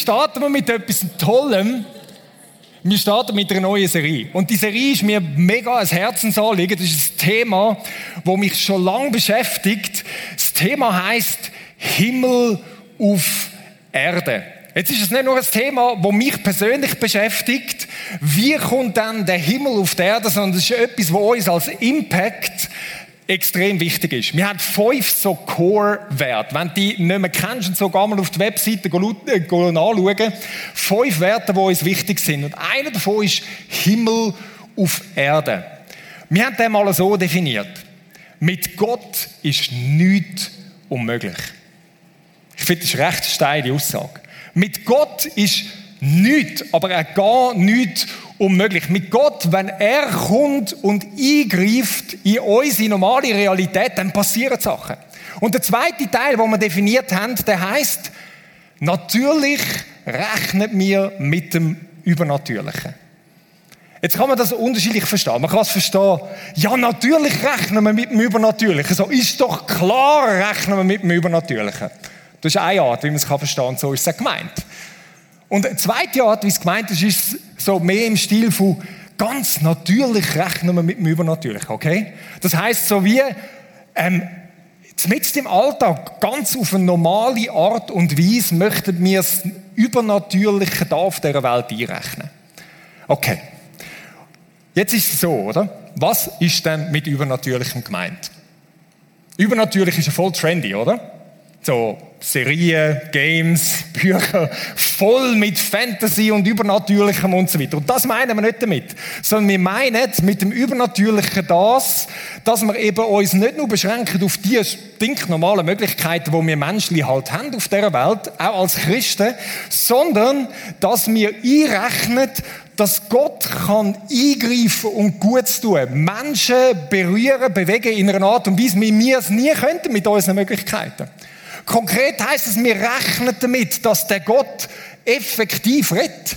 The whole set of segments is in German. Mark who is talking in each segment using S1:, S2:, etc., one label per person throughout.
S1: starten wir mit etwas Tollem. Wir starten mit einer neuen Serie. Und die Serie ist mir mega ein Herzensanliegen. Das ist ein Thema, das mich schon lange beschäftigt. Das Thema heißt Himmel auf Erde. Jetzt ist es nicht nur ein Thema, das mich persönlich beschäftigt. Wie kommt dann der Himmel auf die Erde? Sondern es ist etwas, was uns als Impact extrem wichtig ist. Wir haben fünf so Core-Werte. Wenn du die nicht mehr kennst, und so geh mal auf die Webseite äh, anschauen. Fünf Werte, die uns wichtig sind. Und einer davon ist Himmel auf Erde. Wir haben den mal so definiert. Mit Gott ist nichts unmöglich. Ich finde, das ist eine recht steile Aussage. Mit Gott ist nichts, aber er gar nichts unmöglich. Mit Gott, wenn er kommt und eingreift in unsere normale Realität, dann passieren Sachen. Und der zweite Teil, den wir definiert haben, der heißt, natürlich rechnet mir mit dem Übernatürlichen. Jetzt kann man das unterschiedlich verstehen. Man kann es verstehen, ja, natürlich rechnen wir mit dem Übernatürlichen. So ist doch klar, rechnen wir mit dem Übernatürlichen. Das ist eine Art, wie man es verstehen kann, so ist es gemeint. Und eine zweite Art, wie es gemeint ist, ist so mehr im Stil von ganz natürlich rechnen wir mit dem Übernatürlichen, okay? Das heißt so wie, ähm, mit im Alltag, ganz auf eine normale Art und Weise, möchten wir das Übernatürliche da auf dieser Welt einrechnen. Okay. Jetzt ist es so, oder? Was ist denn mit Übernatürlichem gemeint? Übernatürlich ist ja voll trendy, oder? So Serien, Games, Bücher, voll mit Fantasy und Übernatürlichem und so weiter. Und das meinen wir nicht damit, sondern wir meinen mit dem Übernatürlichen das, dass wir eben uns nicht nur beschränken auf die stinknormalen Möglichkeiten, die wir Menschen halt haben auf dieser Welt, auch als Christen, sondern dass wir einrechnen, dass Gott kann eingreifen und Gutes tun. Menschen berühren, bewegen in einer Art und Weise, wie wir es nie könnten mit unseren Möglichkeiten. Konkret heißt es, wir rechnen damit, dass der Gott effektiv rettet.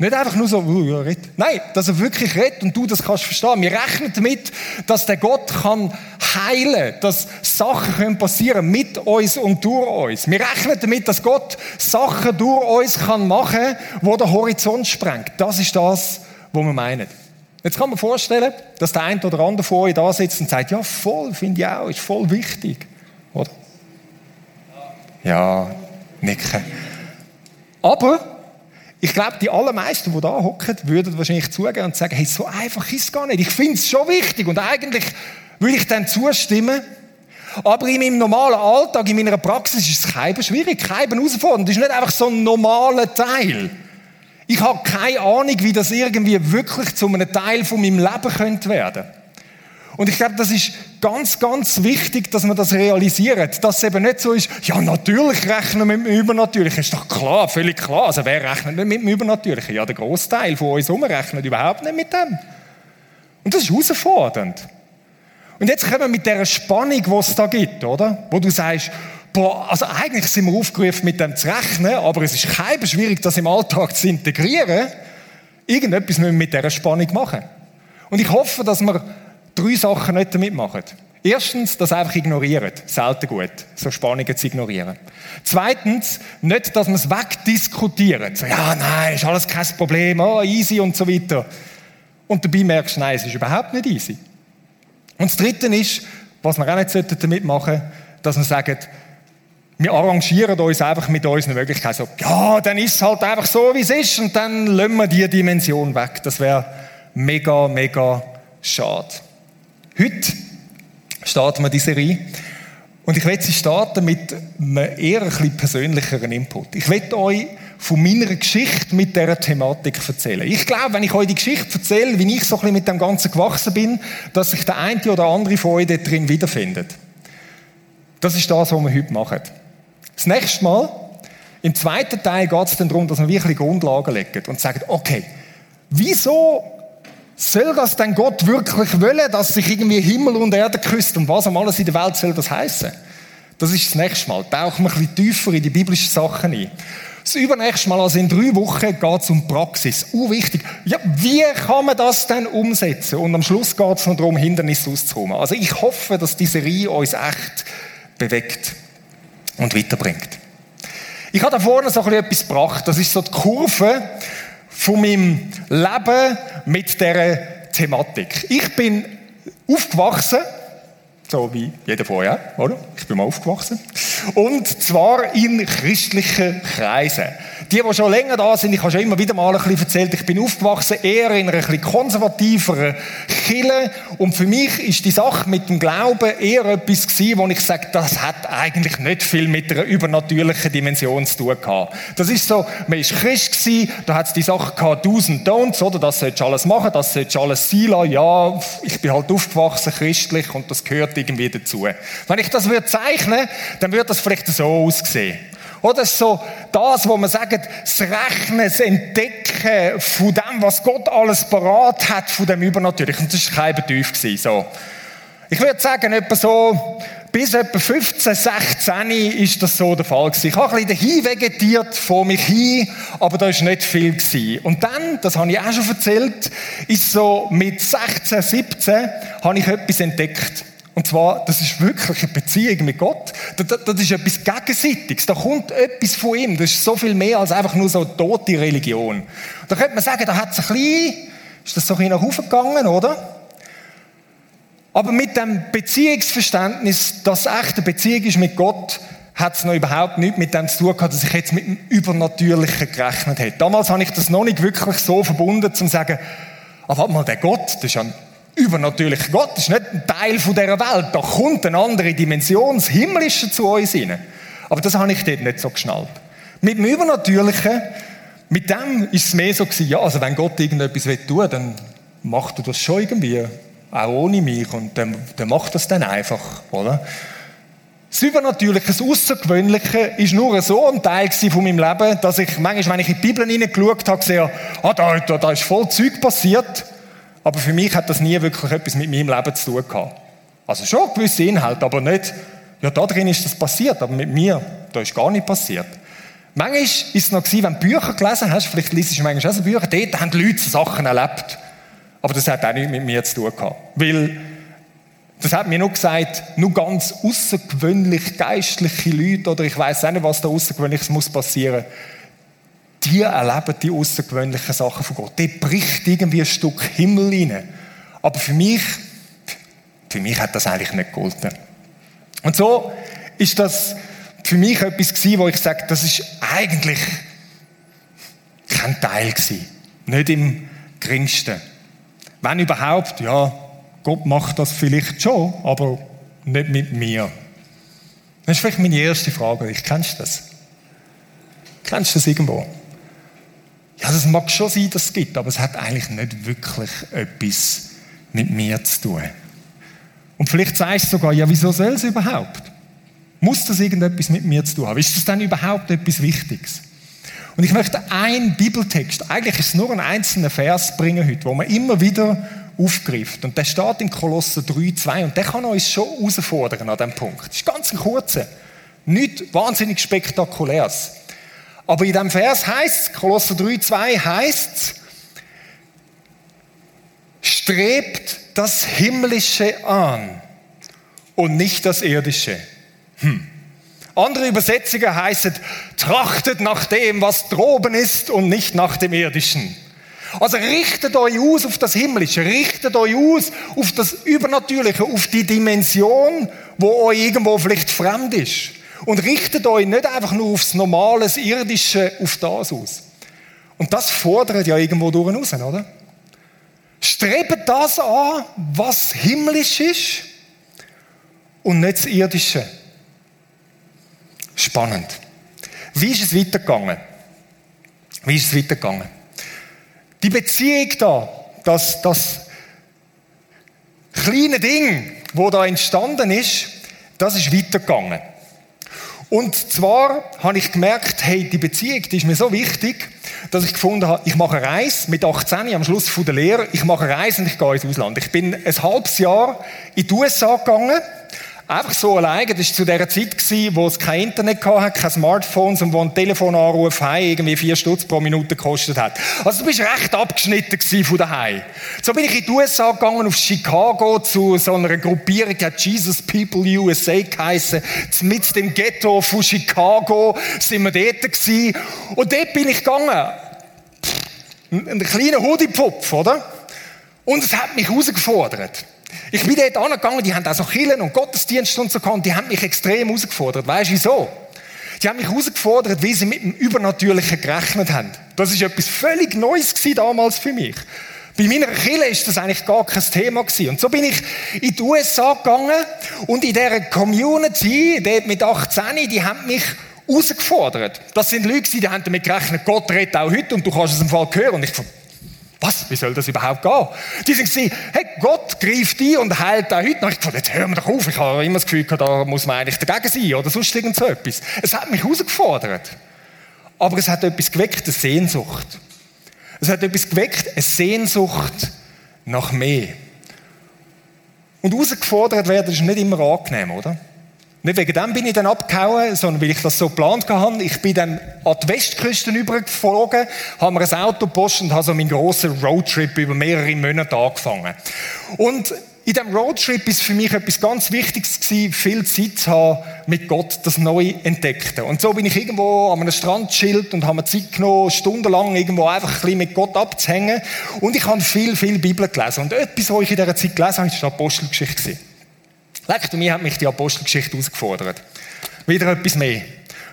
S1: Nicht einfach nur so, uh, ja, red. Nein, dass er wirklich rettet und du das kannst verstehen. Wir rechnen damit, dass der Gott kann heilen, dass Sachen können passieren mit uns und durch uns. Wir rechnen damit, dass Gott Sachen durch uns kann machen, wo der Horizont sprengt. Das ist das, was wir meinen. Jetzt kann man vorstellen, dass der eine oder andere von euch da sitzt und sagt, ja, voll, finde ich auch, ist voll wichtig. Oder? Ja, nicken. Aber ich glaube, die allermeisten, die da hocken, würden wahrscheinlich zugeben und sagen, hey, so einfach ist es gar nicht. Ich finde es schon wichtig und eigentlich würde ich dann zustimmen. Aber in meinem normalen Alltag, in meiner Praxis ist es kein schwierig, kein herausfordernd. Das ist nicht einfach so ein normaler Teil. Ich habe keine Ahnung, wie das irgendwie wirklich zu einem Teil von meinem Leben könnte werden. Und ich glaube, das ist ganz, ganz wichtig, dass man das realisiert. Dass es eben nicht so ist, ja, natürlich rechnen wir mit dem Übernatürlichen. Ist doch klar, völlig klar. Also wer rechnet nicht mit dem Übernatürlichen? Ja, der Großteil von uns umrechnet überhaupt nicht mit dem. Und das ist herausfordernd. Und jetzt kommen wir mit der Spannung, die es da gibt, oder? Wo du sagst, boah, also eigentlich sind wir aufgerufen, mit dem zu rechnen, aber es ist kein schwierig, das im Alltag zu integrieren. Irgendetwas müssen wir mit dieser Spannung machen. Und ich hoffe, dass wir drei Sachen nicht damit machen. Erstens, das einfach ignorieren. Selten gut, so Spannungen zu ignorieren. Zweitens, nicht, dass man es wegdiskutieren. So, ja, nein, ist alles kein Problem, oh, easy und so weiter. Und dabei merkst du, nein, es ist überhaupt nicht easy. Und das Dritte ist, was wir auch nicht damit machen sollten, dass wir sagen, wir arrangieren uns einfach mit unseren Möglichkeiten. So, ja, dann ist es halt einfach so, wie es ist und dann lassen wir die Dimension weg. Das wäre mega, mega schade. Heute starten wir die Serie. Und ich werde sie starten mit einem eher ein persönlicheren Input. Ich werde euch von meiner Geschichte mit dieser Thematik erzählen. Ich glaube, wenn ich euch die Geschichte erzähle, wie ich so ein bisschen mit dem Ganzen gewachsen bin, dass sich der eine oder andere von euch dort drin wiederfindet. Das ist das, was wir heute machen. Das nächste Mal, im zweiten Teil geht es dann darum, dass wir wirklich Grundlagen legen und sagen, okay, wieso soll das denn Gott wirklich wollen, dass sich irgendwie Himmel und Erde küsst? Und was am alles in der Welt soll das heißen? Das ist das nächste Mal. Tauchen wir ein bisschen tiefer in die biblischen Sachen ein. Das übernächste Mal, also in drei Wochen, geht es um Praxis. Uh, wichtig. Ja, wie kann man das denn umsetzen? Und am Schluss geht es noch darum, Hindernisse auszuräumen. Also ich hoffe, dass diese Serie uns echt bewegt und weiterbringt. Ich habe da vorne so etwas gebracht. Das ist so die Kurve von meinem Leben mit dieser Thematik. Ich bin aufgewachsen so wie jeder vorher, oder? Ich bin mal aufgewachsen. Und zwar in christlichen Kreisen. Die, die schon länger da sind, ich habe schon immer wieder mal ein bisschen erzählt, ich bin aufgewachsen eher in einer ein bisschen konservativeren Kille. Und für mich ist die Sache mit dem Glauben eher etwas gewesen, wo ich sage, das hat eigentlich nicht viel mit einer übernatürlichen Dimension zu tun gehabt. Das ist so, man ist Christ gewesen, da hat es die Sache gehabt, und Don'ts, oder? Das sollst du alles machen, das sollst du alles sein lassen. Ja, ich bin halt aufgewachsen christlich und das gehört irgendwie dazu. Wenn ich das würde dann würde das vielleicht so aussehen. Oder so das, wo man sagt, das Rechnen, das Entdecken von dem, was Gott alles parat hat, von dem Übernatürlichen. Und das war kein Betäuf. So. Ich würde sagen, etwa so, bis etwa 15, 16 ist das so der Fall gewesen. Ich habe ein bisschen dahin vegetiert, vor mich hin, aber da ist nicht viel gewesen. Und dann, das habe ich auch schon erzählt, ist so mit 16, 17 habe ich etwas entdeckt. Und zwar, das ist wirklich eine Beziehung mit Gott. Das, das, das, ist etwas Gegenseitiges. Da kommt etwas von ihm. Das ist so viel mehr als einfach nur so eine tote Religion. Da könnte man sagen, da hat es ein bisschen, ist das so ein nach oben gegangen, oder? Aber mit dem Beziehungsverständnis, dass es echte Beziehung ist mit Gott, hat es noch überhaupt nichts mit dem zu tun gehabt, dass ich jetzt mit dem Übernatürlichen gerechnet hätte. Damals habe ich das noch nicht wirklich so verbunden, zu sagen, ah, warte mal, der Gott, das ist ja übernatürlicher Gott, ist nicht ein Teil dieser Welt. Da kommt eine andere Dimension, das Himmlische zu uns hinein. Aber das habe ich dort nicht so geschnallt. Mit dem Übernatürlichen, mit dem ist es mehr so gewesen, ja, also wenn Gott irgendetwas will, dann macht er das schon irgendwie auch ohne mich. Und dann, dann macht das dann einfach, oder? Das Übernatürliche, das Außergewöhnliche ist nur so ein Teil von meinem Leben, dass ich manchmal, wenn ich in die Bibel hineingeschaut habe, gesehen ah, da, da, da ist voll Zeug passiert. Aber für mich hat das nie wirklich etwas mit meinem Leben zu tun gehabt. Also schon gewisse Inhalte, aber nicht, ja, da drin ist das passiert, aber mit mir, da ist gar nicht passiert. Manchmal ist es noch gewesen, wenn du Bücher gelesen hast, vielleicht liest du manchmal auch so Bücher, dort haben die Leute Sachen erlebt. Aber das hat auch nichts mit mir zu tun gehabt. Weil, das hat mir nur gesagt, nur ganz außergewöhnlich geistliche Leute, oder ich weiß auch nicht, was da außergewöhnliches muss passieren, die erleben die außergewöhnlichen Sachen von Gott. Die bricht irgendwie ein Stück Himmel rein. Aber für mich, für mich hat das eigentlich nicht gegolten. Und so ist das für mich etwas gewesen, wo ich sage, das ist eigentlich kein Teil gewesen. Nicht im geringsten. Wenn überhaupt, ja, Gott macht das vielleicht schon, aber nicht mit mir. Das ist vielleicht meine erste Frage. Ich kennst das? Kennst du das irgendwo? Ja, das mag schon sein, dass es gibt, aber es hat eigentlich nicht wirklich etwas mit mir zu tun. Und vielleicht sagst du sogar, ja, wieso soll es überhaupt? Muss das irgendetwas mit mir zu tun haben? Ist das dann überhaupt etwas Wichtiges? Und ich möchte einen Bibeltext, eigentlich ist es nur ein einzelner Vers bringen heute, wo man immer wieder aufgreift. Und der steht in Kolosser 3, 2 und der kann uns schon herausfordern an diesem Punkt. Das ist ganz ein kurzer. Nicht wahnsinnig spektakuläres. Aber in diesem Vers heißt es, Kolosser 3, 2 heißt es, strebt das Himmlische an und nicht das Irdische. Hm. Andere Übersetzungen heißen, trachtet nach dem, was droben ist und nicht nach dem Irdischen. Also richtet euch aus auf das Himmlische, richtet euch aus auf das Übernatürliche, auf die Dimension, wo euch irgendwo vielleicht fremd ist. Und richtet euch nicht einfach nur aufs normale, Irdische, auf das aus. Und das fordert ja irgendwo durch oder? Strebt das an, was himmlisch ist und nicht das Irdische. Spannend. Wie ist es weitergegangen? Wie ist es weitergegangen? Die Beziehung da, das, das kleine Ding, wo da entstanden ist, das ist weitergegangen. Und zwar habe ich gemerkt, hey, die Beziehung, die ist mir so wichtig, dass ich gefunden habe, ich mache eine Reise mit 18 am Schluss von der Lehre, ich mache eine Reise und ich gehe ins Ausland. Ich bin ein halbes Jahr in die USA gegangen, Einfach so alleine. Das war zu der Zeit, wo es kein Internet hatte, keine Smartphones und wo ein Telefonanruf heim irgendwie vier Stutz pro Minute gekostet hat. Also du bist recht abgeschnitten von daheim. So bin ich in die USA gegangen, auf Chicago, zu so einer Gruppierung, die hat Jesus People USA geheissen. Mit dem Ghetto von Chicago sind wir dort gewesen. Und dort bin ich gegangen. Ein kleiner Hoodie-Pupf, oder? Und es hat mich herausgefordert. Ich bin dort angegangen, die haben auch so Killen und Gottesdienst und so gehabt, die haben mich extrem herausgefordert. Weißt du wieso? Die haben mich herausgefordert, wie sie mit dem Übernatürlichen gerechnet haben. Das ist etwas völlig Neues gewesen damals für mich. Bei meiner Kille ist das eigentlich gar kein Thema gewesen. Und so bin ich in die USA gegangen und in dieser Community, dort mit 18, die haben mich herausgefordert. Das sind Leute, die haben damit gerechnet, Gott redet auch heute und du kannst es im Fall hören. Und ich was? Wie soll das überhaupt gehen? Die sind gesagt, hey, Gott greift ein und heilt auch heute. Und ich dachte, jetzt hören wir doch auf. Ich habe immer das Gefühl, da muss man eigentlich dagegen sein oder sonst irgend so etwas. Es hat mich herausgefordert. Aber es hat etwas geweckt, eine Sehnsucht. Es hat etwas geweckt, eine Sehnsucht nach mehr. Und herausgefordert werden ist nicht immer angenehm, oder? Nicht wegen dem bin ich dann abgehauen, sondern weil ich das so geplant hatte. Ich bin dann an die Westküste übergeflogen, habe mir ein Auto gepostet und habe so meinen grossen Roadtrip über mehrere Monate angefangen. Und in diesem Roadtrip ist für mich etwas ganz Wichtiges gewesen, viel Zeit zu haben mit Gott, das neu entdeckte. Und so bin ich irgendwo an einem Strand chillt und habe mir Zeit genommen, stundenlang irgendwo einfach ein bisschen mit Gott abzuhängen. Und ich habe viel, viel Bibel gelesen. Und etwas, was ich in dieser Zeit gelesen habe, ist die Apostelgeschichte. Leck, mir hat mich die Apostelgeschichte herausgefordert. Wieder etwas mehr.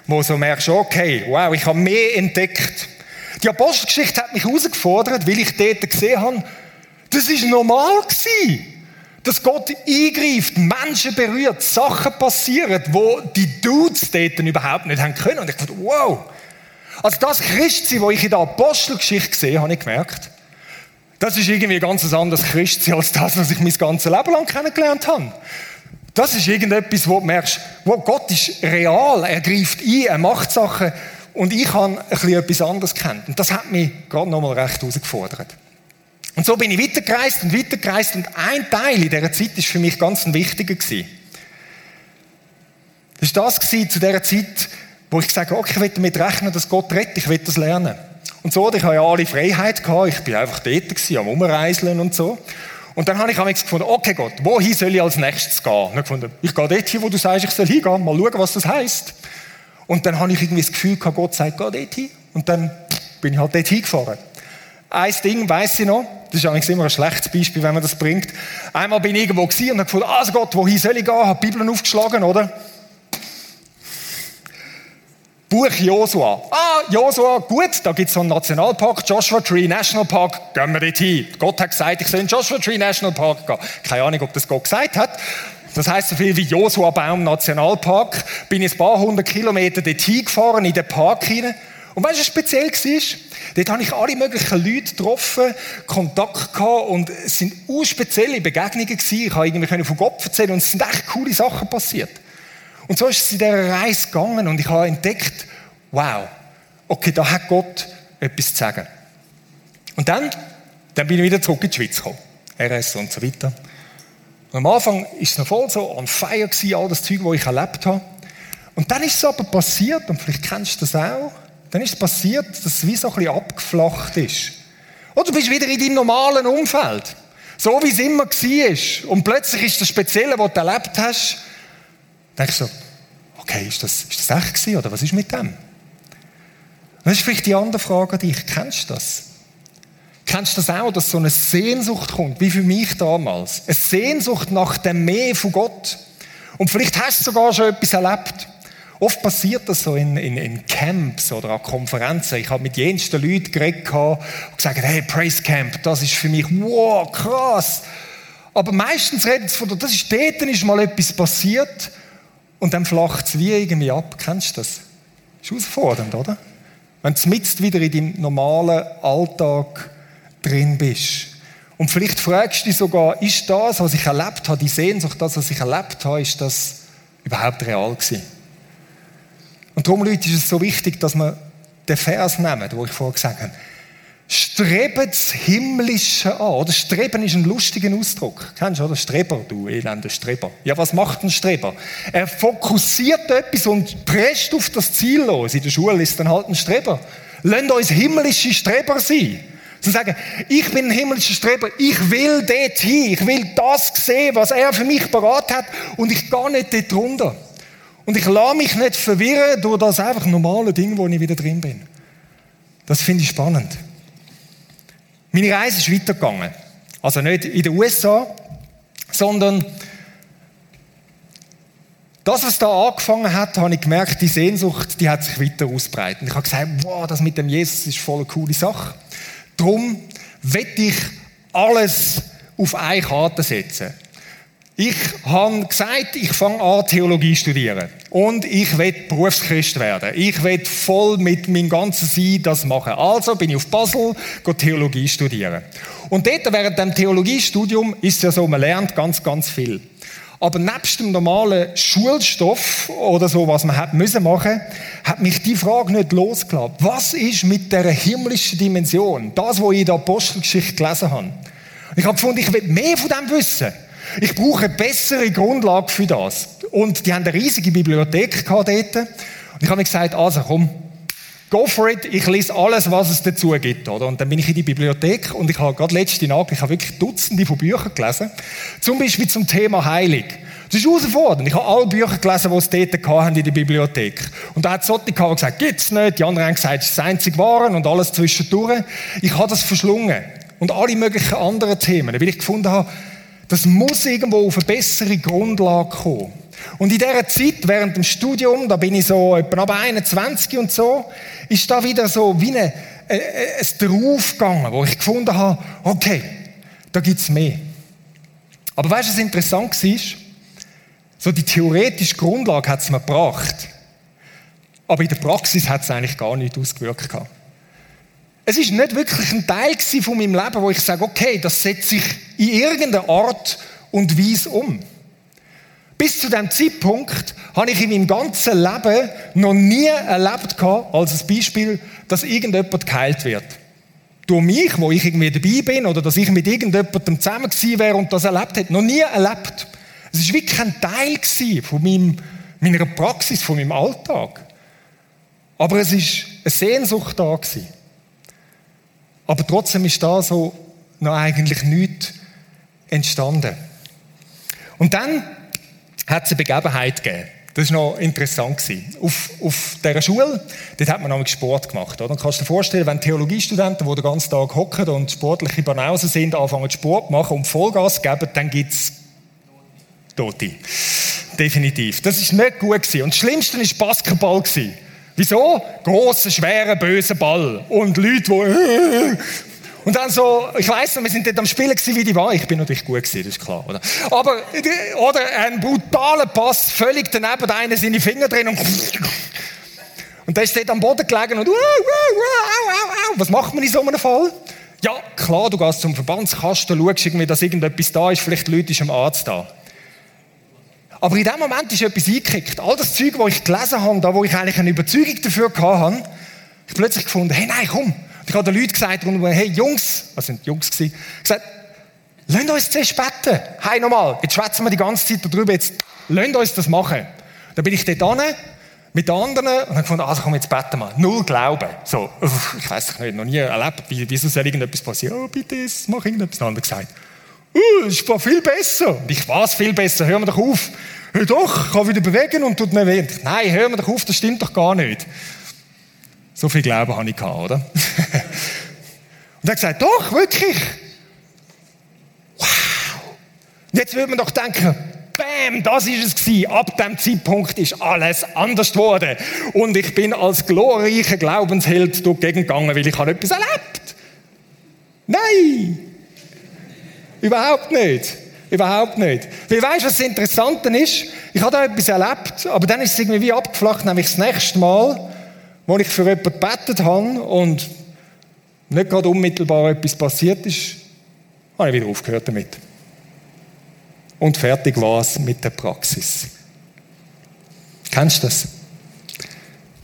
S1: Wo so merkst, okay, wow, ich habe mehr entdeckt. Die Apostelgeschichte hat mich herausgefordert, weil ich dort gesehen habe, das ist normal gewesen. Dass Gott eingreift, Menschen berührt, Sachen passieren, wo die Dudes dort überhaupt nicht haben können. Und ich dachte, wow. Also das Christsein, das ich in der Apostelgeschichte gesehen habe, habe ich gemerkt, das ist irgendwie ein ganz anderes Christsein als das, was ich mein ganzes Leben lang kennengelernt habe. Das ist irgendetwas, wo du merkst, wo Gott ist real, er greift ein, er macht Sachen und ich habe ein bisschen etwas anderes kennt. Und das hat mich gerade nochmal recht herausgefordert. Und so bin ich weitergereist und weitergereist und ein Teil in dieser Zeit ist für mich ganz ein wichtiger gewesen. Das war das zu dieser Zeit, wo ich gesagt habe, okay, ich will damit rechnen, dass Gott rettet, ich will das lernen. Und so, ich habe ja alle Freiheit gehabt, ich bin einfach dort gewesen, am Umreiseln und so. Und dann habe ich gefunden, okay Gott, wohin soll ich als nächstes gehen? Und ich gefunden, ich gehe dort hin, wo du sagst, ich soll hingehen, mal schauen, was das heisst. Und dann habe ich irgendwie das Gefühl gehabt, Gott sagt, geh dort hin. Und dann bin ich halt dort hingefahren. Ein Ding weiss ich noch, das ist eigentlich immer ein schlechtes Beispiel, wenn man das bringt. Einmal bin ich irgendwo gewesen und habe gefunden, also Gott, wohin soll ich gehen? Habe die Bibel aufgeschlagen, oder? Buch Josua. Ah, Josua, gut, da gibt es so einen Nationalpark, Joshua Tree National Park, gehen wir dort hin. Gott hat gesagt, ich soll in Joshua Tree National Park gehen. Keine Ahnung, ob das Gott gesagt hat. Das heißt so viel wie Josua Baum Nationalpark. Bin ich ein paar hundert Kilometer dort hingefahren, in den Park hinein. Und weißt du, was speziell war? Dort habe ich alle möglichen Leute getroffen, Kontakt gehabt und es sind urspezielle Begegnungen gewesen. Ich habe irgendwie von Gott erzählen und es sind echt coole Sachen passiert. Und so ist es in dieser Reise gegangen und ich habe entdeckt, wow, okay, da hat Gott etwas zu sagen. Und dann, dann bin ich wieder zurück in die Schweiz gekommen. RS und so weiter. Und am Anfang war es noch voll so on fire gewesen, all das Zeug, das ich erlebt habe. Und dann ist es aber passiert, und vielleicht kennst du das auch, dann ist es passiert, dass es wie so ein bisschen abgeflacht ist. Oder du bist wieder in deinem normalen Umfeld. So wie es immer war. Und plötzlich ist das Spezielle, was du erlebt hast, ich so, okay, ist das, ist das echt gewesen, oder was ist mit dem? Das ist vielleicht die andere Frage an dich. Kennst du das? Kennst du das auch, dass so eine Sehnsucht kommt, wie für mich damals? Eine Sehnsucht nach dem Mehr von Gott. Und vielleicht hast du sogar schon etwas erlebt. Oft passiert das so in, in, in Camps oder an Konferenzen. Ich habe mit jensten Leuten geredet und gesagt, hey, Praise Camp, das ist für mich, wow, krass. Aber meistens reden sie von, das ist dort, ist mal etwas passiert und dann flacht es wie irgendwie ab. Kennst du das? Ist herausfordernd, oder? Wenn du mitten wieder in deinem normalen Alltag drin bist. Und vielleicht fragst du dich sogar, ist das, was ich erlebt habe, die Sehnsucht, das, was ich erlebt habe, ist das überhaupt real gewesen? Und darum, Leute, ist es so wichtig, dass wir den Vers nehmen, wo ich vorher gesagt habe. Streben das Himmlische an. Oder Streben ist ein lustiger Ausdruck. Kennst du, oder? Streber, du elender Streber. Ja, was macht ein Streber? Er fokussiert etwas und presst auf das Ziel los. In der Schule ist dann halt ein Streber. Lasst uns himmlische Streber sein. Sie sagen, ich bin ein himmlischer Streber, ich will dort hin, ich will das sehen, was er für mich parat hat und ich gehe nicht dort runter. Und ich lasse mich nicht verwirren durch das einfach normale Ding, wo ich wieder drin bin. Das finde ich spannend. Meine Reise ist weitergegangen. Also nicht in den USA, sondern das, was da angefangen hat, habe ich gemerkt, die Sehnsucht, die hat sich weiter ausbreitet. Ich habe gesagt, wow, das mit dem Jesus ist voll eine coole Sache. Darum wette ich alles auf eine Karte setzen. Ich habe gesagt, ich fange an, Theologie zu studieren. Und ich will Berufschrist werden. Ich will voll mit meinem ganzen Sein das machen. Also bin ich auf Basel, gehe Theologie studieren. Und dort, während dem Theologiestudium, ist es ja so, man lernt ganz, ganz viel. Aber nebst dem normalen Schulstoff oder so, was man hat müssen machen, hat mich die Frage nicht losgelassen. Was ist mit der himmlischen Dimension? Das, was ich in der Apostelgeschichte gelesen habe. Ich habe gefunden, ich will mehr von dem wissen. Ich brauche eine bessere Grundlage für das. Und die haben eine riesige Bibliothek dort. Und ich habe gesagt, also komm, go for it, ich lese alles, was es dazu gibt. Oder? Und dann bin ich in die Bibliothek und ich habe gerade letzte Nacht, ich habe wirklich Dutzende von Büchern gelesen. Zum Beispiel zum Thema Heilig. Das ist herausfordernd. Ich habe alle Bücher gelesen, die es dort haben in der Bibliothek. Und da hat es solche gesagt, gibt's nicht. Die anderen haben gesagt, es ist das einzige Waren und alles zwischendurch. Ich habe das verschlungen. Und alle möglichen anderen Themen, weil ich gefunden habe, das muss irgendwo auf eine bessere Grundlage kommen. Und in dieser Zeit, während dem Studium, da bin ich so etwa ab 21 und so, ist da wieder so wie eine, äh, äh, ein Draufgegangen, wo ich gefunden habe, okay, da gibt's mehr. Aber weißt du, was interessant war? So die theoretische Grundlage hat es mir gebracht. Aber in der Praxis hat es eigentlich gar nicht ausgewirkt. Es ist nicht wirklich ein Teil von meinem Leben, wo ich sage, okay, das setze ich in irgendeiner Art und Weise um. Bis zu dem Zeitpunkt habe ich in meinem ganzen Leben noch nie erlebt als ein Beispiel, dass irgendjemand geheilt wird. Durch mich, wo ich irgendwie dabei bin, oder dass ich mit irgendjemandem zusammen gewesen wäre und das erlebt hätte, noch nie erlebt. Es war wirklich ein Teil von meinem, meiner Praxis, von meinem Alltag. Aber es war eine Sehnsucht da gewesen. Aber trotzdem ist da so noch eigentlich nichts entstanden. Und dann hat es eine Begebenheit gegeben. Das war noch interessant. Auf, auf dieser Schule, dort hat man nämlich Sport gemacht. Oder? Dann kannst du dir vorstellen, wenn Theologiestudenten, die den ganzen Tag hocken und sportliche Banausen sind, anfangen Sport zu machen und Vollgas geben, dann gibt es Tote. Definitiv. Das war nicht gut. Gewesen. Und das Schlimmste war Basketball. Gewesen. Wieso? Großer, schwerer, böser Ball. Und Leute, die... Und dann so, ich weiss noch, wir sind dort am Spielen gewesen, wie die war. Ich bin natürlich gut gewesen, das ist klar, oder? Aber, oder ein brutaler Pass, völlig daneben, einer seine Finger drin und, und der ist dort am Boden gelegen und, was macht man in so einem Fall? Ja, klar, du gehst zum Verbandskasten, schaust irgendwie, dass irgendetwas da ist, vielleicht Leute ist am Arzt da. Aber in dem Moment ist etwas eingekickt. All das Zeug, das ich gelesen habe, da wo ich eigentlich eine Überzeugung dafür hatte, ich plötzlich gefunden, hey, nein, komm. Und ich habe den Leuten gesagt, hey, Jungs, was sind Jungs gewesen, gesagt, lasst uns zuerst beten. Hey, nochmal, jetzt schwätzen wir die ganze Zeit darüber, jetzt lasst uns das machen. Dann bin ich dort hin, mit den anderen und habe gefunden, also komm, jetzt beten wir. Null Glauben. So, ich weiß nicht, noch nie erlebt, wieso soll irgendetwas passieren? Oh, bitte, mach irgendetwas. Wir gesagt, uh, es war viel besser. Ich weiß viel besser, hör mir doch auf. Hör doch, kann wieder bewegen und tut mir weh. Nein, hör mir doch auf, das stimmt doch gar nicht. So viel Glauben habe ich gehabt, oder? und er hat gesagt, doch, wirklich. Wow. Und jetzt würde man doch denken, Bam, das ist es gewesen. Ab dem Zeitpunkt ist alles anders geworden. Und ich bin als glorreicher Glaubensheld durch gegangen, weil ich habe etwas erlebt. Nein! Überhaupt nicht. Überhaupt nicht. Weil weißt du, was das Interessante ist? Ich habe da etwas erlebt, aber dann ist es irgendwie wie abgeflacht, nämlich das nächste Mal, wo ich für jemanden gebetet habe und nicht gerade unmittelbar etwas passiert ist, habe ich wieder aufgehört damit. Und fertig war es mit der Praxis. Kennst du das?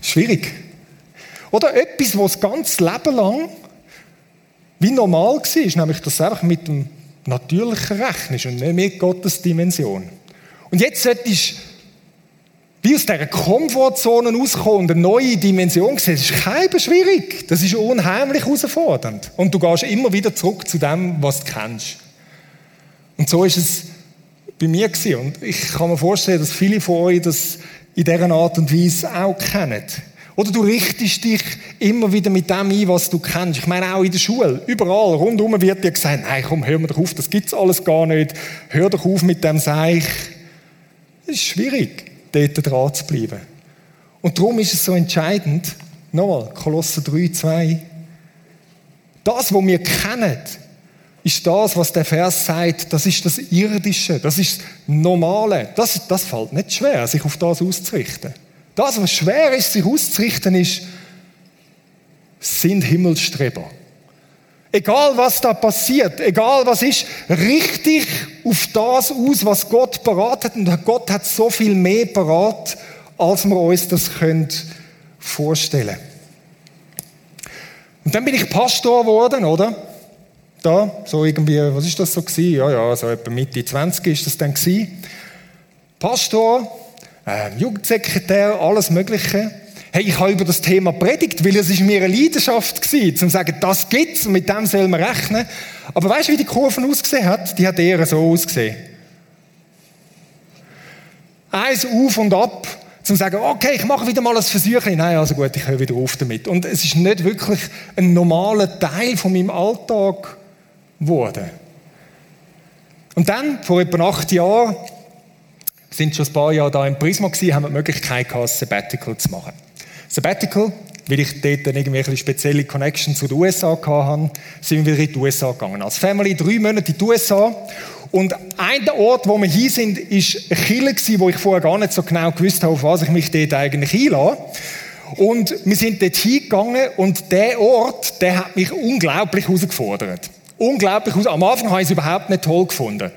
S1: Schwierig. Oder etwas, was das ganze Leben lang wie normal war, nämlich dass es einfach mit dem natürlichen rechnest und nicht mit Gottes Dimension. Und jetzt solltest du aus dieser Komfortzone rauskommen und eine neue Dimension sehen, das ist kein schwierig. Das ist unheimlich herausfordernd. Und du gehst immer wieder zurück zu dem, was du kennst. Und so ist es bei mir gewesen. Und ich kann mir vorstellen, dass viele von euch das in dieser Art und Weise auch kennen. Oder du richtest dich immer wieder mit dem ein, was du kennst. Ich meine auch in der Schule, überall, rundherum wird dir gesagt, nein, komm, hör mir doch auf, das gibt's alles gar nicht. Hör doch auf mit dem Seich. Es ist schwierig, dort dran zu bleiben. Und darum ist es so entscheidend, nochmal, Kolosser 3, 2, das, was wir kennen, ist das, was der Vers sagt, das ist das Irdische, das ist das Normale. Das, das fällt nicht schwer, sich auf das auszurichten. Das, was schwer ist, sich auszurichten, ist, sind Himmelstreber. Egal was da passiert, egal was ist, richtig auf das aus, was Gott beratet. Und Gott hat so viel mehr parat, als wir uns das können vorstellen. Und dann bin ich Pastor geworden, oder? Da, so irgendwie, was ist das so gewesen? Ja, ja, so etwa Mitte 20 ist das dann gewesen. Pastor, äh, Jugendsekretär, alles Mögliche. Hey, ich habe über das Thema predigt, weil es ist mir eine Leidenschaft gewesen, zu sagen, das gibt's mit dem soll man rechnen. Aber weißt du, wie die Kurve ausgesehen hat? Die hat eher so ausgesehen. Eins auf und ab, zum zu sagen, okay, ich mache wieder mal ein Versuch. Nein, also gut, ich höre wieder auf damit. Und es ist nicht wirklich ein normaler Teil von meinem Alltag geworden. Und dann, vor etwa acht Jahren, sind schon ein paar Jahre da im Prisma gewesen, haben die Möglichkeit gehabt, ein Sabbatical zu machen. Sabbatical, weil ich dort dann irgendwie eine spezielle Connection zu den USA hatte, sind wir wieder in die USA gegangen. Als Family drei Monate in die USA. Und ein Ort, wo wir hier sind, ist eine Kirche wo ich vorher gar nicht so genau gewusst habe, auf was ich mich dort eigentlich einlasse. Und wir sind dort hingegangen und der Ort, der hat mich unglaublich herausgefordert. Unglaublich herausgefordert. Am Anfang habe ich es überhaupt nicht toll gefunden.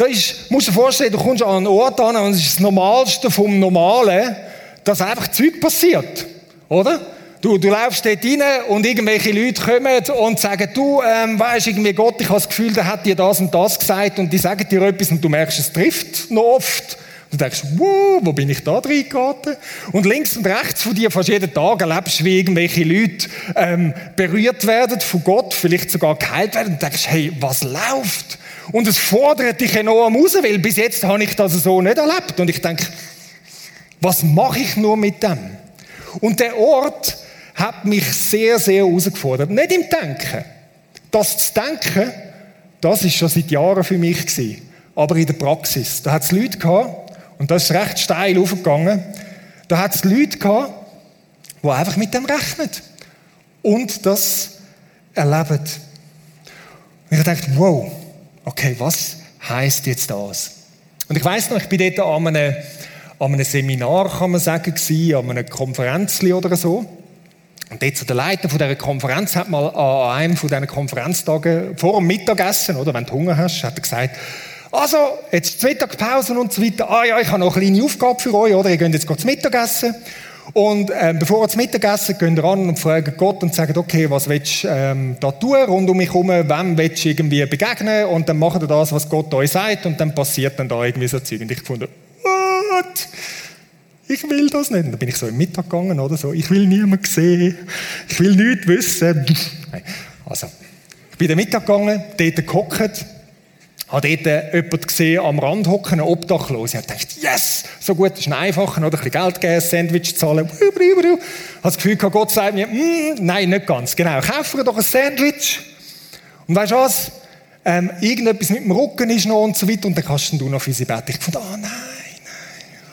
S1: Da ist, musst du dir vorstellen, du kommst an einen Ort an und es ist das Normalste vom Normalen, dass einfach Zeug passiert. Oder? Du, du läufst dort rein und irgendwelche Leute kommen und sagen, du, ähm, weisst irgendwie Gott, ich habe das Gefühl, der hat dir das und das gesagt und die sagen dir etwas und du merkst, es trifft noch oft. Du denkst, wow, wo bin ich da reingeraten? Und links und rechts von dir, fast jeden Tag erlebst du, wie irgendwelche Leute ähm, berührt werden von Gott, vielleicht sogar geheilt werden und du denkst, hey, was läuft? Und es fordert dich enorm raus, weil bis jetzt habe ich das so nicht erlebt. Und ich denke, was mache ich nur mit dem? Und der Ort hat mich sehr, sehr herausgefordert. Nicht im Denken. Das zu denken, das ist schon seit Jahren für mich gewesen. Aber in der Praxis. Da hat es Leute gehabt, und das ist recht steil aufgegangen, da hat es Leute gehabt, die einfach mit dem rechnen. Und das erleben. Und ich dachte, wow, okay, was heißt jetzt das? Und ich weiß noch, ich bin dort an einem, an einem Seminar, kann man sagen, gewesen, an einer Konferenz oder so. Und so der Leiter von dieser Konferenz hat mal an einem von diesen Konferenztagen vor dem Mittagessen, oder wenn du Hunger hast, hat er gesagt, also, jetzt Mittagspause und so weiter. Ah ja, ich habe noch eine kleine Aufgabe für euch, oder? Ihr könnt jetzt zum Mittagessen. Und ähm, bevor ihr zum Mittagessen geht ihr ran und fragt Gott und sagt, okay, was willst du ähm, da tun rund um mich herum, wem willst du irgendwie begegnen und dann macht ihr das, was Gott euch sagt und dann passiert dann da irgendwie so Zeug. Und ich fand, what? Ich will das nicht. Und dann bin ich so im Mittag gegangen oder so, ich will niemanden sehen, ich will nichts wissen. Also, ich bin in den Mittag gegangen, dort gehockt, habe dort jemanden gesehen, am Rand hocken, einen Obdachlosen. Ich dachte, yes, so gut, das ist ein einfacher, oder ein bisschen Geld geben, ein Sandwich zahlen. Ich habe das Gefühl Gott sagt mir, mm, nein, nicht ganz. Genau, kauf dir doch ein Sandwich. Und weißt du was? Ähm, irgendetwas mit dem Rücken ist noch und so weiter, und dann kannst du noch für sie beten. Ich fand, ah, oh, nein,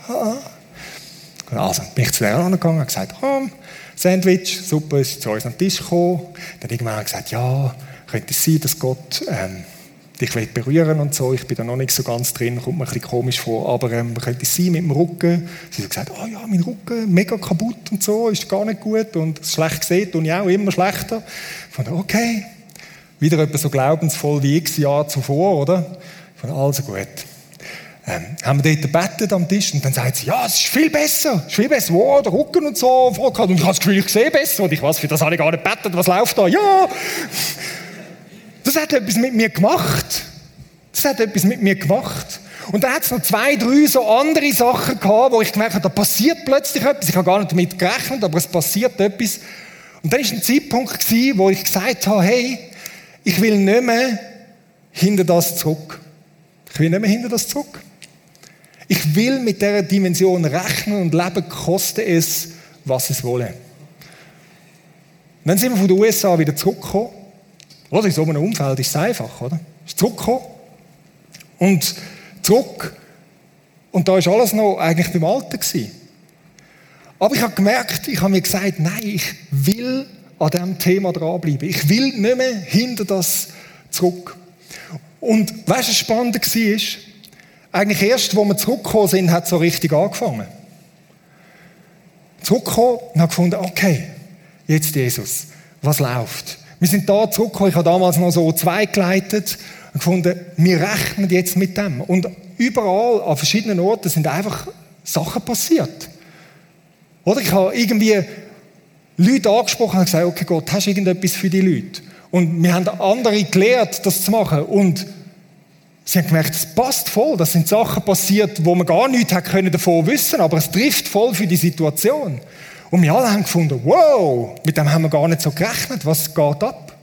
S1: nein, ah. Also, bin ich zu der angegangen und gesagt, komm, Sandwich, super, ist zu uns an den Tisch gekommen. Dann irgendwann gesagt, ja, könnte es sein, dass Gott, ähm, dich berühren und so. Ich bin da noch nicht so ganz drin, kommt mir ein bisschen komisch vor. Aber ähm, könnte es sein mit dem Rücken? Sie hat gesagt, oh ja, mein Rücken, mega kaputt und so, ist gar nicht gut und schlecht gesehen und ich auch immer schlechter. Ich fand, okay, wieder etwas so glaubensvoll wie x Jahre zuvor, oder? Ich fand, also gut. Ähm, haben wir dort gebetet am Tisch und dann sagt sie, ja, es ist viel besser, es ist viel besser, wow, der Rücken und so, und ich habe das Gefühl, ich sehe besser und ich weiß, für das habe ich gar nicht gebetet, was läuft da, ja. Hat etwas mit mir gemacht. Das hat etwas mit mir gemacht. Und dann hat es noch zwei, drei so andere Sachen gehabt, wo ich gemerkt habe, da passiert plötzlich etwas. Ich habe gar nicht damit gerechnet, aber es passiert etwas. Und dann war ein Zeitpunkt, gewesen, wo ich gesagt habe, hey, ich will nicht mehr hinter das zurück. Ich will nicht mehr hinter das zurück. Ich will mit dieser Dimension rechnen und leben, koste es, was es wolle. dann sind wir von den USA wieder zurückgekommen. Oder in so einem Umfeld ist es einfach, oder? Ist zurückgekommen. Und zurück. Und da war alles noch eigentlich beim Alten. Gewesen. Aber ich habe gemerkt, ich habe mir gesagt, nein, ich will an diesem Thema dranbleiben. Ich will nicht mehr hinter das zurück. Und weißt du, was spannend war? Eigentlich erst, wo wir zurückgekommen sind, hat es so richtig angefangen. Zurückgekommen und habe gefunden, okay, jetzt Jesus, was läuft? Wir sind da zurückgekommen, ich habe damals noch so zwei geleitet und gefunden, wir rechnen jetzt mit dem. Und überall, an verschiedenen Orten, sind einfach Sachen passiert. Oder ich habe irgendwie Leute angesprochen und gesagt, okay Gott, hast du irgendetwas für die Leute? Und wir haben andere gelehrt, das zu machen. Und sie haben gemerkt, es passt voll. Das sind Sachen passiert, wo man gar nichts davon wissen, aber es trifft voll für die Situation. Und wir alle haben gefunden, wow, mit dem haben wir gar nicht so gerechnet. Was geht ab?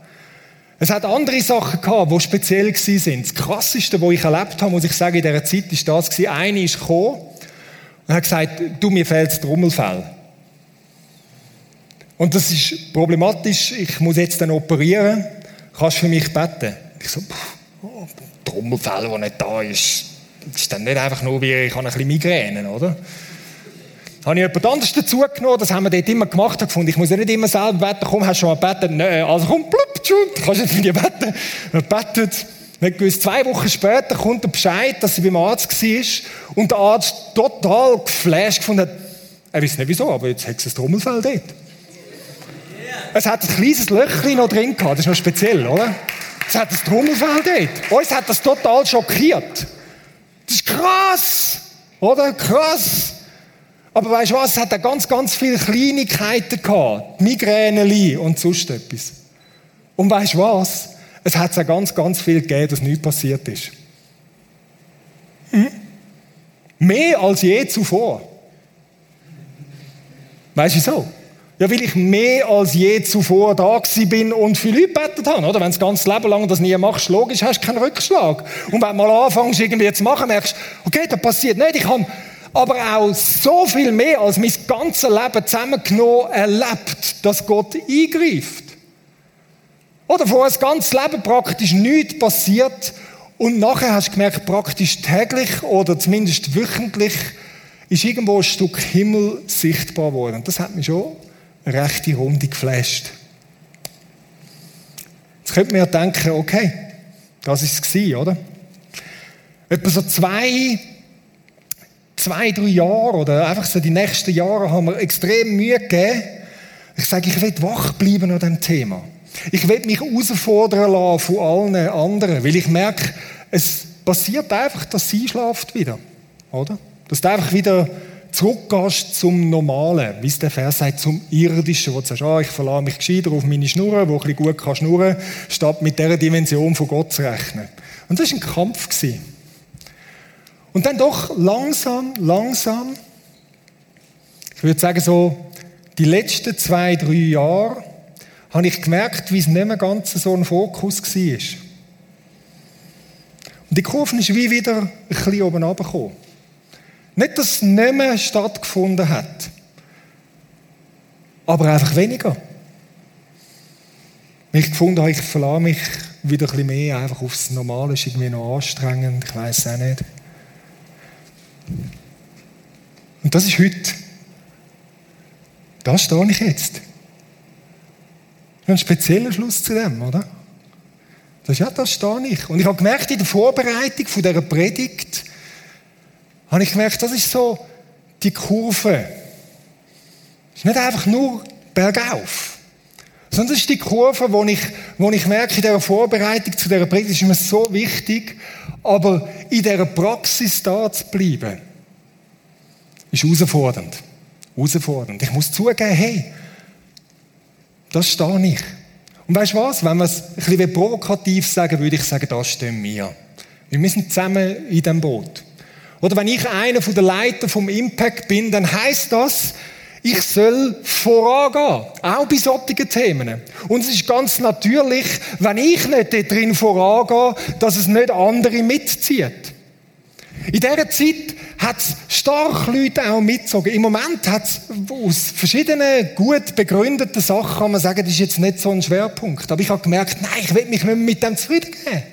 S1: Es hat andere Sachen gehabt, die speziell sind. Das krasseste, was ich erlebt habe, muss ich sagen, in dieser Zeit, ist das gewesen. Eine ist gekommen und hat gesagt, du, mir fehlt das Trommelfell. Und das ist problematisch. Ich muss jetzt dann operieren. Kannst du für mich beten? Ich so, pff, oh, Trommelfell, der nicht da ist, ist dann nicht einfach nur wie, ich habe ein bisschen Migräne, oder? Habe ich jemand anderes dazu genommen, das haben wir dort immer gemacht, habe gefunden, ich muss ja nicht immer selber beten, komm, hast du schon mal beten? Nein, also komm, plupp, kannst du jetzt mit dir beten? Er betet. Gewusst, zwei Wochen später kommt der Bescheid, dass sie beim Arzt war und der Arzt total geflasht gefunden hat, er weiß nicht wieso, aber jetzt hat es ein Trommelfell dort. Es hat ein kleines Löchchen noch drin gehabt, das ist noch speziell, oder? Es hat ein Trommelfell dort. Uns hat das total schockiert. Das ist krass, oder? Krass. Aber weißt du was? Es hat da ganz, ganz viele Kleinigkeiten gehabt. Migräne und sonst etwas. Und weißt du was? Es hat auch ganz, ganz viel gegeben, dass nichts passiert ist. Hm? Mehr als je zuvor. Weißt du wieso? Ja, weil ich mehr als je zuvor da bin und für Leute gebetet habe. Oder? Wenn du das ganze Leben lang das nie machst, logisch, hast du keinen Rückschlag. Und wenn du mal anfängst, irgendwie zu machen, merkst du, okay, das passiert nicht. Ich habe aber auch so viel mehr als mein ganzes Leben zusammengenommen erlebt, dass Gott eingreift. Oder vor das ganze Leben praktisch nichts passiert und nachher hast du gemerkt, praktisch täglich oder zumindest wöchentlich ist irgendwo ein Stück Himmel sichtbar geworden. Das hat mich schon eine rechte Runde geflasht. Jetzt könnte man ja denken, okay, das ist es oder? Etwa so zwei zwei, drei Jahre oder einfach so die nächsten Jahre haben wir extrem Mühe gegeben. Ich sage, ich will wach bleiben an diesem Thema. Ich will mich herausfordern lassen von allen anderen, weil ich merke, es passiert einfach, dass sie schlaft wieder, oder? Dass du einfach wieder zurückgehst zum Normalen, wie es der Vers sagt, zum Irdischen, wo du sagst, ah, ich verlasse mich gescheiter auf meine Schnurren, wo ich ein bisschen gut kann schnurren, statt mit dieser Dimension von Gott zu rechnen. Und das war ein Kampf. Gewesen. Und dann doch langsam, langsam, ich würde sagen so, die letzten zwei, drei Jahre, habe ich gemerkt, wie es nicht mehr ganz so ein Fokus war. Und die Kurve ist wie wieder ein bisschen oben runtergekommen. Nicht, dass es nicht mehr stattgefunden hat, aber einfach weniger. Ich gefunden habe, ich verlasse mich wieder ein bisschen mehr einfach aufs Normale, ist irgendwie noch anstrengend, ich weiß auch nicht. Und das ist heute. Da stehe ich jetzt. Ein spezieller Schluss zu dem, oder? Das ist ja, das stehe ich. Und ich habe gemerkt, in der Vorbereitung von dieser Predigt, habe ich gemerkt, das ist so die Kurve. Es ist nicht einfach nur bergauf. Sondern das ist die Kurve, wo ich, wo ich merke, in dieser Vorbereitung zu dieser Predigt ist mir so wichtig, aber in dieser Praxis da zu bleiben, ist herausfordernd. Herausfordernd. Ich muss zugeben, hey, das stehe ich. Und weißt du was? Wenn wir es ein bisschen provokativ sagen, würde ich sagen, das stimmt mir. Wir sind zusammen in dem Boot. Oder wenn ich einer der Leiter vom Impact bin, dann heißt das, ich soll vorangehen. Auch bei solchen Themen. Und es ist ganz natürlich, wenn ich nicht dort drin vorangehe, dass es nicht andere mitzieht. In dieser Zeit hat es stark Leute auch mitgezogen. Im Moment hat es aus verschiedenen gut begründeten Sachen, kann man sagen, das ist jetzt nicht so ein Schwerpunkt. Aber ich habe gemerkt, nein, ich will mich nicht mehr mit dem zufrieden geben.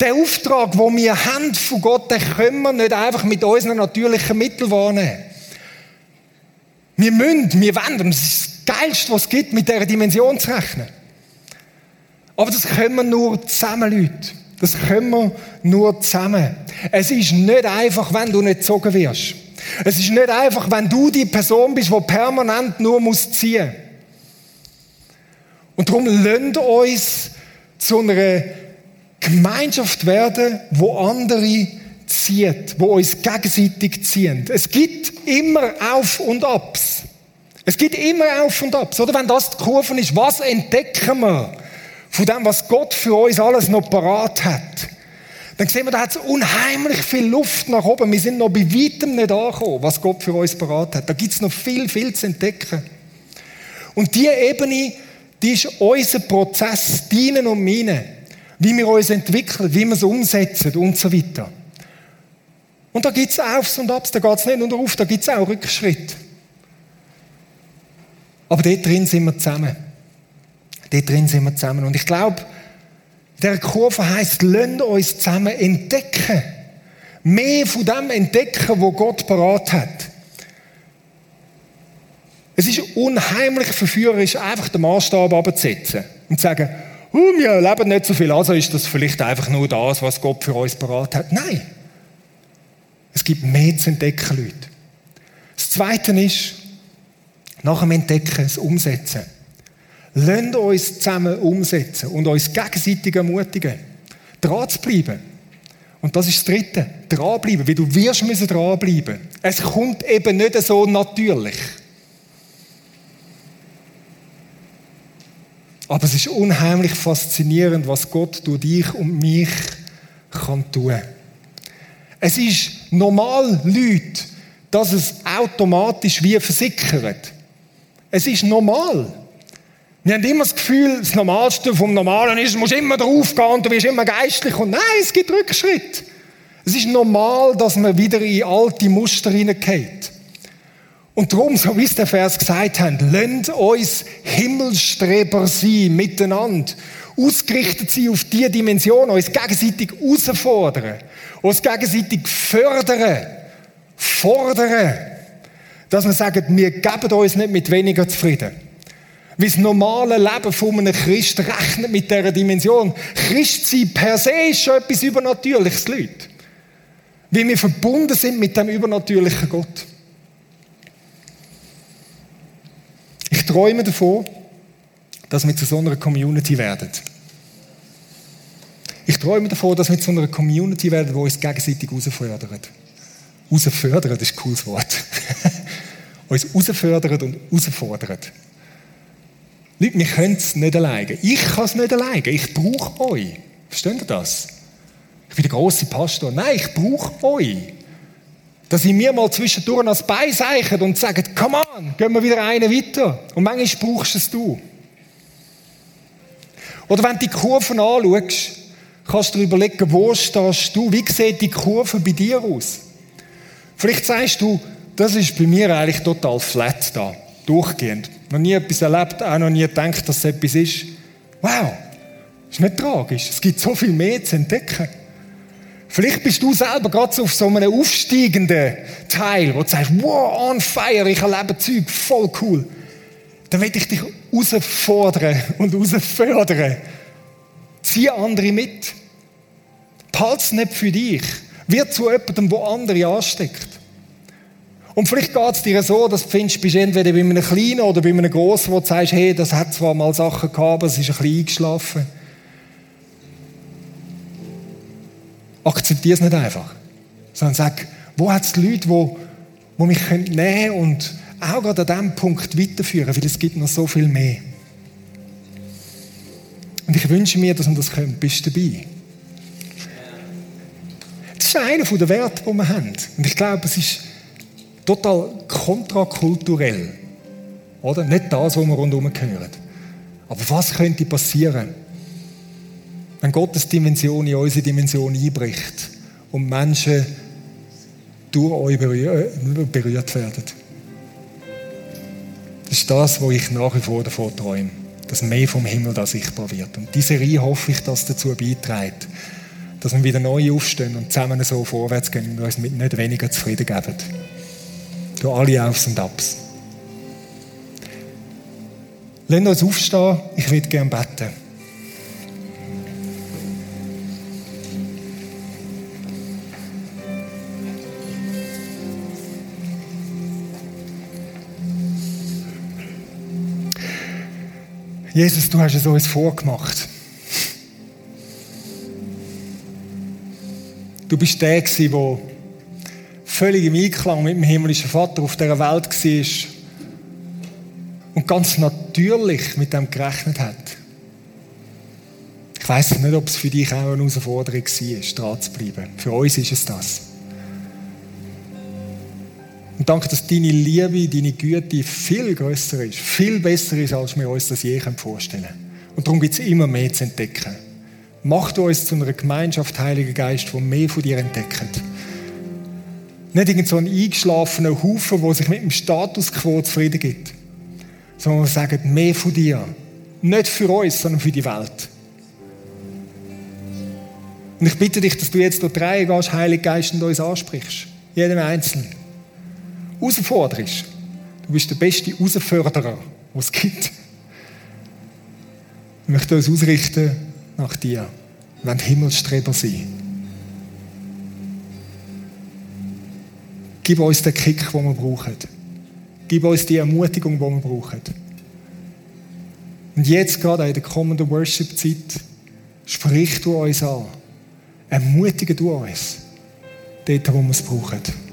S1: Der Auftrag, den wir haben von Gott, den können wir nicht einfach mit unseren natürlichen Mitteln wahrnehmen. Wir müssen, wir und das ist das Geilste, was es gibt, mit dieser Dimension zu rechnen. Aber das können wir nur zusammen, Leute. Das können wir nur zusammen. Es ist nicht einfach, wenn du nicht gezogen wirst. Es ist nicht einfach, wenn du die Person bist, die permanent nur muss ziehen. Und darum lasst uns zu einer Gemeinschaft werden, wo andere zieht, wo uns gegenseitig ziehen. Es gibt immer Auf und Abs. Es gibt immer Auf und Abs. Oder wenn das die Kurve ist, was entdecken wir? von dem, was Gott für uns alles noch parat hat, dann sehen wir, da hat es unheimlich viel Luft nach oben. Wir sind noch bei weitem nicht angekommen, was Gott für uns parat hat. Da gibt es noch viel, viel zu entdecken. Und diese Ebene, die ist unser Prozess, deinen und meinen. Wie wir uns entwickeln, wie wir es umsetzen und so weiter. Und da gibt es Aufs und Abs, da geht es nicht nur auf, da gibt es auch Rückschritt. Aber dort drin sind wir zusammen. Dort drin sind wir zusammen. Und ich glaube, der Kurve heißt, lasst uns zusammen entdecken. Mehr von dem entdecken, wo Gott parat hat. Es ist unheimlich verführerisch, einfach den Maßstab abzusetzen und zu sagen, oh, wir leben nicht so viel, also ist das vielleicht einfach nur das, was Gott für uns parat hat. Nein. Es gibt mehr zu entdecken, Leute. Das Zweite ist, nach dem Entdecken, das Umsetzen. Lasst uns zusammen umsetzen und uns gegenseitig ermutigen, dran zu bleiben. Und das ist das Dritte, dranbleiben, weil du wirst müssen dranbleiben. Es kommt eben nicht so natürlich. Aber es ist unheimlich faszinierend, was Gott durch dich und mich kann tun. Es ist normal, Leute, dass es automatisch wie versickert. Es ist normal. Wir haben immer das Gefühl, das Normalste vom Normalen ist, du musst immer draufgehen und du wirst immer geistlich. Und nein, es gibt Rückschritt. Es ist normal, dass man wieder in alte Muster hineingeht. Und darum, so wie es der Vers gesagt hat, lasst uns Himmelstreber sein, miteinander. Ausgerichtet sein auf diese Dimension, uns gegenseitig herausfordern, uns gegenseitig fördern, fordern. Dass wir sagen, wir geben uns nicht mit weniger zufrieden. Wie das normale Leben von einem Christ rechnet mit dieser Dimension. Christsein per se ist schon etwas Übernatürliches, Leute. Wie wir verbunden sind mit dem übernatürlichen Gott. Ich träume davon, dass wir zu so einer Community werden. Ich träume davon, dass wir zu einer Community werden, die uns gegenseitig herausfördert. Herausfördern, das ist ein cooles Wort. uns herausfördert und herausfordert. Leute, wir können es nicht alleine. Ich kann es nicht alleine. Ich brauche euch. Versteht ihr das? Ich bin der große Pastor. Nein, ich brauche euch. Dass ihr mir mal zwischendurch als beiseichert und sagt, come on, gehen wir wieder einen weiter. Und manchmal brauchst es du. Oder wenn du die Kurven anschaust, kannst du überlegen, wo stehst du? Wie sieht die Kurve bei dir aus? Vielleicht sagst du, das ist bei mir eigentlich total flat da, durchgehend noch nie etwas erlebt, auch noch nie gedacht, dass es etwas ist. Wow, ist nicht tragisch. Es gibt so viel mehr zu entdecken. Vielleicht bist du selber gerade so auf so einem aufsteigenden Teil, wo du sagst, wow, on fire, ich erlebe Zeug, voll cool. Dann will ich dich herausfordern und herausfördern. Zieh andere mit. Behalte es nicht für dich. Wird zu jemandem, der andere ansteckt. Und vielleicht geht es dir so, dass du findest, bist entweder bei einem Kleinen oder bei einem Grossen, wo du sagst, hey, das hat zwar mal Sachen gehabt, aber es ist ein bisschen eingeschlafen. Akzeptiere es nicht einfach. Sondern sag, wo hat es Leute, die, die mich nehmen können und auch gerade an diesem Punkt weiterführen, weil es gibt noch so viel mehr. Und ich wünsche mir, dass wir das können. Bist du dabei? Das ist einer der Werte, die wir haben. Und ich glaube, es ist total kontrakulturell. Oder? Nicht das, was wir rundherum hören. Aber was könnte passieren, wenn Gottes Dimension in unsere Dimension einbricht und Menschen durch euch berührt werden? Das ist das, wo ich nach wie vor davon träume. Dass mehr vom Himmel da sichtbar wird. Und diese Serie hoffe ich, dass dazu beiträgt, dass wir wieder neu aufstehen und zusammen so vorwärts gehen und uns mit nicht weniger zufrieden geben. Durch alle Aufs und Abs. Lasst uns aufstehen, ich würde gerne beten. Jesus, du hast es uns vorgemacht. Du bist der, der völlig im Einklang mit dem himmlischen Vater auf dieser Welt war und ganz natürlich mit dem gerechnet hat. Ich weiß nicht, ob es für dich auch eine Herausforderung war, dran zu bleiben. Für uns ist es das. Und danke, dass deine Liebe, deine Güte viel größer ist, viel besser ist, als wir uns das je vorstellen können. Und darum gibt es immer mehr zu entdecken. Mach du uns zu einer Gemeinschaft, Heiliger Geist, die mehr von dir entdeckt. Nicht irgend so ein eingeschlafener Haufen, der sich mit dem Status quo zufrieden gibt. Sondern wir sagen, mehr von dir. Nicht für uns, sondern für die Welt. Und ich bitte dich, dass du jetzt durch drei gehst, Heiliger Geist, und uns ansprichst. Jedem Einzelnen herausforderst. Du bist der beste Herausforderer, den es gibt. Ich möchte uns ausrichten nach dir. Wir wollen Himmelstreber sein. Gib uns den Kick, den wir brauchen. Gib uns die Ermutigung, die wir brauchen. Und jetzt gerade in der kommenden Worship-Zeit sprich du uns an. Ermutige du uns. Dort, wo wir es brauchen.